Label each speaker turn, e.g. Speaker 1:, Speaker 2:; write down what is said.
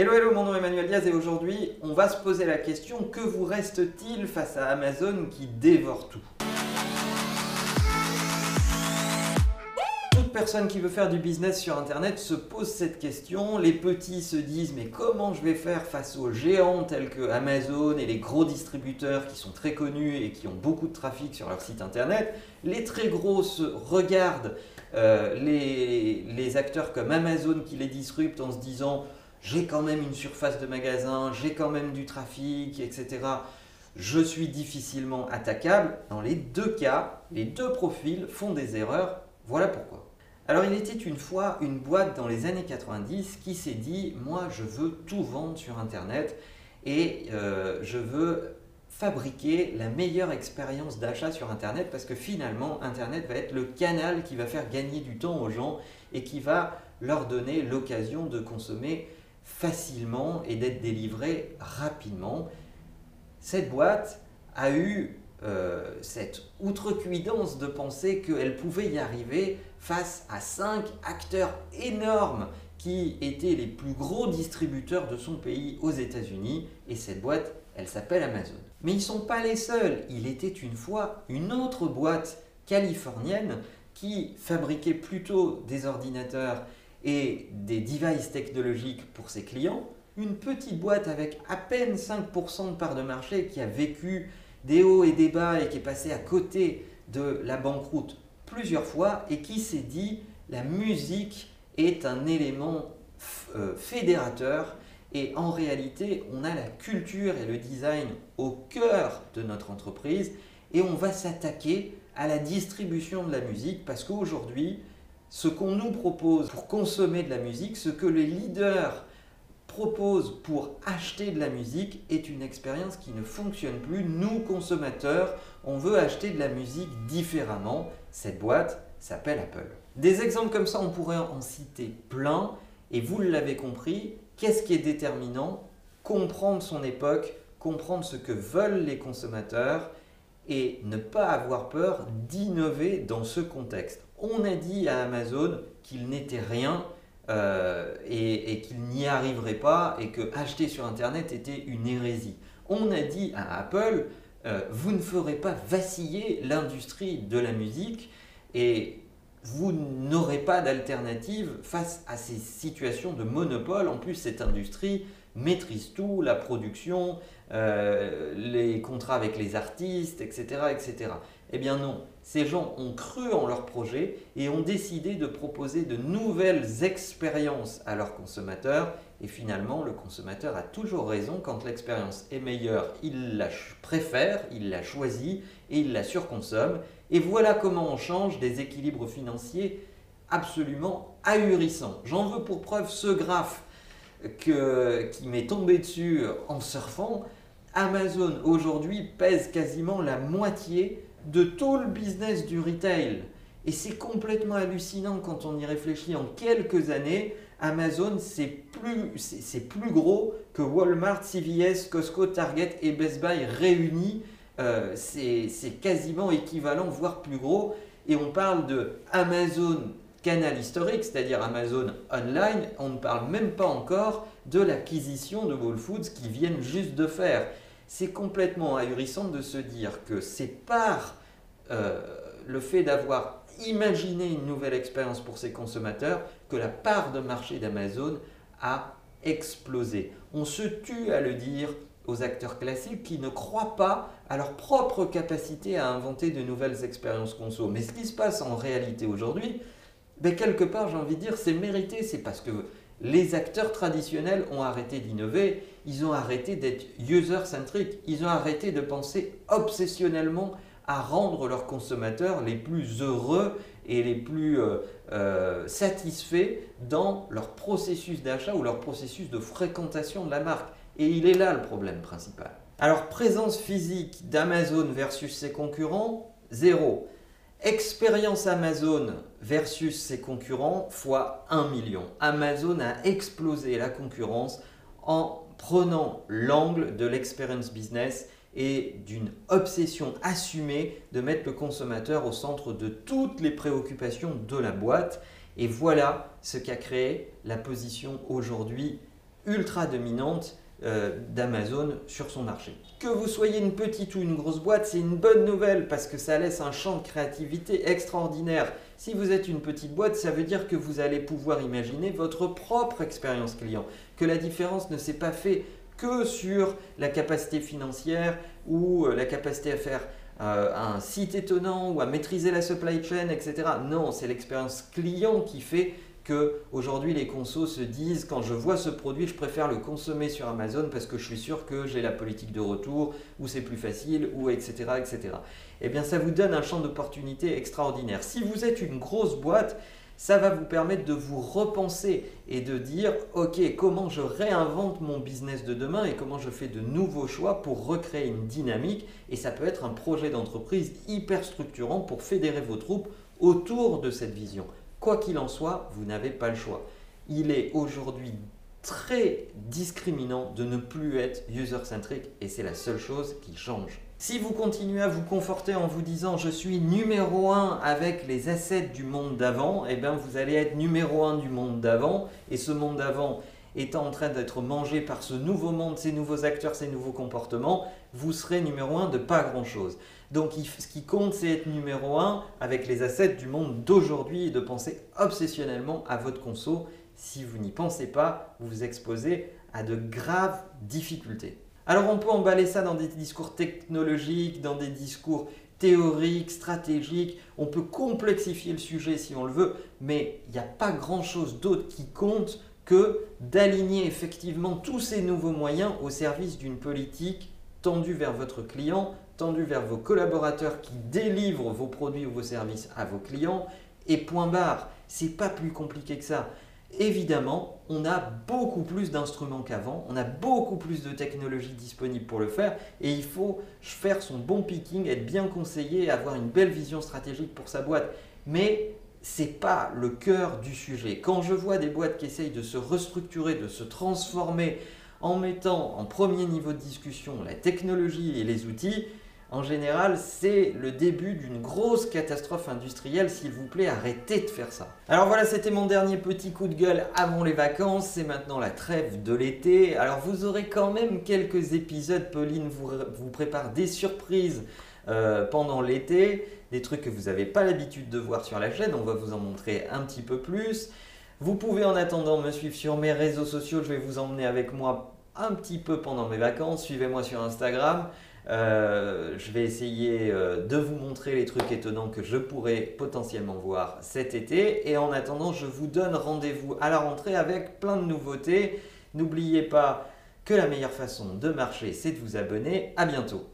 Speaker 1: Hello, hello, mon nom est Emmanuel Diaz et aujourd'hui, on va se poser la question que vous reste-t-il face à Amazon qui dévore tout? Toute personne qui veut faire du business sur Internet se pose cette question. Les petits se disent mais comment je vais faire face aux géants tels que Amazon et les gros distributeurs qui sont très connus et qui ont beaucoup de trafic sur leur site Internet? Les très gros se regardent euh, les, les acteurs comme Amazon qui les disruptent en se disant j'ai quand même une surface de magasin, j'ai quand même du trafic, etc. Je suis difficilement attaquable. Dans les deux cas, les deux profils font des erreurs. Voilà pourquoi. Alors il était une fois une boîte dans les années 90 qui s'est dit, moi je veux tout vendre sur Internet et euh, je veux fabriquer la meilleure expérience d'achat sur Internet parce que finalement Internet va être le canal qui va faire gagner du temps aux gens et qui va leur donner l'occasion de consommer facilement et d'être délivré rapidement. Cette boîte a eu euh, cette outrecuidance de penser qu'elle pouvait y arriver face à cinq acteurs énormes qui étaient les plus gros distributeurs de son pays aux États-Unis. Et cette boîte, elle s'appelle Amazon. Mais ils ne sont pas les seuls. Il était une fois une autre boîte californienne qui fabriquait plutôt des ordinateurs et des devices technologiques pour ses clients, une petite boîte avec à peine 5% de part de marché qui a vécu des hauts et des bas et qui est passée à côté de la banqueroute plusieurs fois et qui s'est dit la musique est un élément euh, fédérateur et en réalité on a la culture et le design au cœur de notre entreprise et on va s'attaquer à la distribution de la musique parce qu'aujourd'hui ce qu'on nous propose pour consommer de la musique, ce que les leaders proposent pour acheter de la musique est une expérience qui ne fonctionne plus. Nous, consommateurs, on veut acheter de la musique différemment. Cette boîte s'appelle Apple. Des exemples comme ça, on pourrait en citer plein. Et vous l'avez compris, qu'est-ce qui est déterminant? Comprendre son époque, comprendre ce que veulent les consommateurs et ne pas avoir peur d'innover dans ce contexte. On a dit à Amazon qu'il n'était rien euh, et, qu'il n'y arriverait pas et que acheter sur Internet était une hérésie. On a dit à Apple, euh, vous ne ferez pas vaciller l'industrie de la musique et vous n'aurez pas d'alternative face à ces situations de monopole. En plus, cette industrie maîtrise tout, la production, euh, les contrats avec les artistes, etc., etc. Eh bien non, ces gens ont cru en leur projet et ont décidé de proposer de nouvelles expériences à leurs consommateurs. Et finalement, le consommateur a toujours raison, quand l'expérience est meilleure, il la préfère, il la choisit et il la surconsomme. Et voilà comment on change des équilibres financiers absolument ahurissants. J'en veux pour preuve ce graphe qui m'est tombé dessus en surfant. Amazon aujourd'hui pèse quasiment la moitié de tout le business du retail. Et c'est complètement hallucinant quand on y réfléchit. En quelques années, Amazon, c'est plus, c'est, plus gros que Walmart, CVS, Costco, Target et Best Buy réunis. Euh, c'est, quasiment équivalent, voire plus gros. Et on parle de Amazon canal historique, c'est-à-dire Amazon Online. On ne parle même pas encore de l'acquisition de Whole Foods qui viennent juste de faire c'est complètement ahurissant de se dire que c'est par euh, le fait d'avoir imaginé une nouvelle expérience pour ses consommateurs que la part de marché d'Amazon a explosé. On se tue à le dire aux acteurs classiques qui ne croient pas à leur propre capacité à inventer de nouvelles expériences conso. Mais ce qui se passe en réalité aujourd'hui, ben quelque part j'ai envie de dire c'est mérité, c'est parce que les acteurs traditionnels ont arrêté d'innover, ils ont arrêté d'être user-centric, ils ont arrêté de penser obsessionnellement à rendre leurs consommateurs les plus heureux et les plus euh, euh, satisfaits dans leur processus d'achat ou leur processus de fréquentation de la marque. Et il est là le problème principal. Alors présence physique d'Amazon versus ses concurrents, zéro. Expérience Amazon versus ses concurrents fois 1 million. Amazon a explosé la concurrence en prenant l'angle de l'experience business et d'une obsession assumée de mettre le consommateur au centre de toutes les préoccupations de la boîte. Et voilà ce qu'a créé la position aujourd'hui ultra dominante d'Amazon sur son marché. Que vous soyez une petite ou une grosse boîte, c'est une bonne nouvelle parce que ça laisse un champ de créativité extraordinaire. Si vous êtes une petite boîte, ça veut dire que vous allez pouvoir imaginer votre propre expérience client, que la différence ne s'est pas faite que sur la capacité financière ou euh, la capacité à faire euh, un site étonnant ou à maîtriser la supply chain, etc. Non, c'est l'expérience client qui fait aujourd'hui les consos se disent quand je vois ce produit, je préfère le consommer sur Amazon parce que je suis sûr que j'ai la politique de retour ou c'est plus facile ou etc. etc. Eh bien ça vous donne un champ d'opportunité extraordinaire. Si vous êtes une grosse boîte, ça va vous permettre de vous repenser et de dire ok comment je réinvente mon business de demain et comment je fais de nouveaux choix pour recréer une dynamique et ça peut être un projet d'entreprise hyper structurant pour fédérer vos troupes autour de cette vision. Quoi qu'il en soit, vous n'avez pas le choix. Il est aujourd'hui très discriminant de ne plus être user-centric et c'est la seule chose qui change. Si vous continuez à vous conforter en vous disant je suis numéro 1 avec les assets du monde d'avant, eh bien vous allez être numéro 1 du monde d'avant et ce monde d'avant étant en train d'être mangé par ce nouveau monde, ces nouveaux acteurs, ces nouveaux comportements, vous serez numéro 1 de pas grand-chose. Donc ce qui compte, c'est être numéro 1 avec les assets du monde d'aujourd'hui et de penser obsessionnellement à votre conso. Si vous n'y pensez pas, vous vous exposez à de graves difficultés. Alors on peut emballer ça dans des discours technologiques, dans des discours théoriques, stratégiques, on peut complexifier le sujet si on le veut, mais il n'y a pas grand-chose d'autre qui compte que d'aligner effectivement tous ces nouveaux moyens au service d'une politique tendue vers votre client, tendue vers vos collaborateurs qui délivrent vos produits ou vos services à vos clients. Et point barre, c'est pas plus compliqué que ça. Évidemment, on a beaucoup plus d'instruments qu'avant, on a beaucoup plus de technologies disponibles pour le faire et il faut faire son bon picking, être bien conseillé, avoir une belle vision stratégique pour sa boîte. Mais c'est pas le cœur du sujet. Quand je vois des boîtes qui essayent de se restructurer, de se transformer en mettant en premier niveau de discussion la technologie et les outils, en général, c'est le début d'une grosse catastrophe industrielle. S'il vous plaît, arrêtez de faire ça. Alors voilà, c'était mon dernier petit coup de gueule avant les vacances. C'est maintenant la trêve de l'été. Alors vous aurez quand même quelques épisodes. Pauline vous, vous prépare des surprises euh, pendant l'été. Des trucs que vous n'avez pas l'habitude de voir sur la chaîne. On va vous en montrer un petit peu plus. Vous pouvez en attendant me suivre sur mes réseaux sociaux. Je vais vous emmener avec moi un petit peu pendant mes vacances. Suivez-moi sur Instagram. Euh, je vais essayer euh, de vous montrer les trucs étonnants que je pourrais potentiellement voir cet été. Et en attendant, je vous donne rendez-vous à la rentrée avec plein de nouveautés. N'oubliez pas que la meilleure façon de marcher, c'est de vous abonner. À bientôt.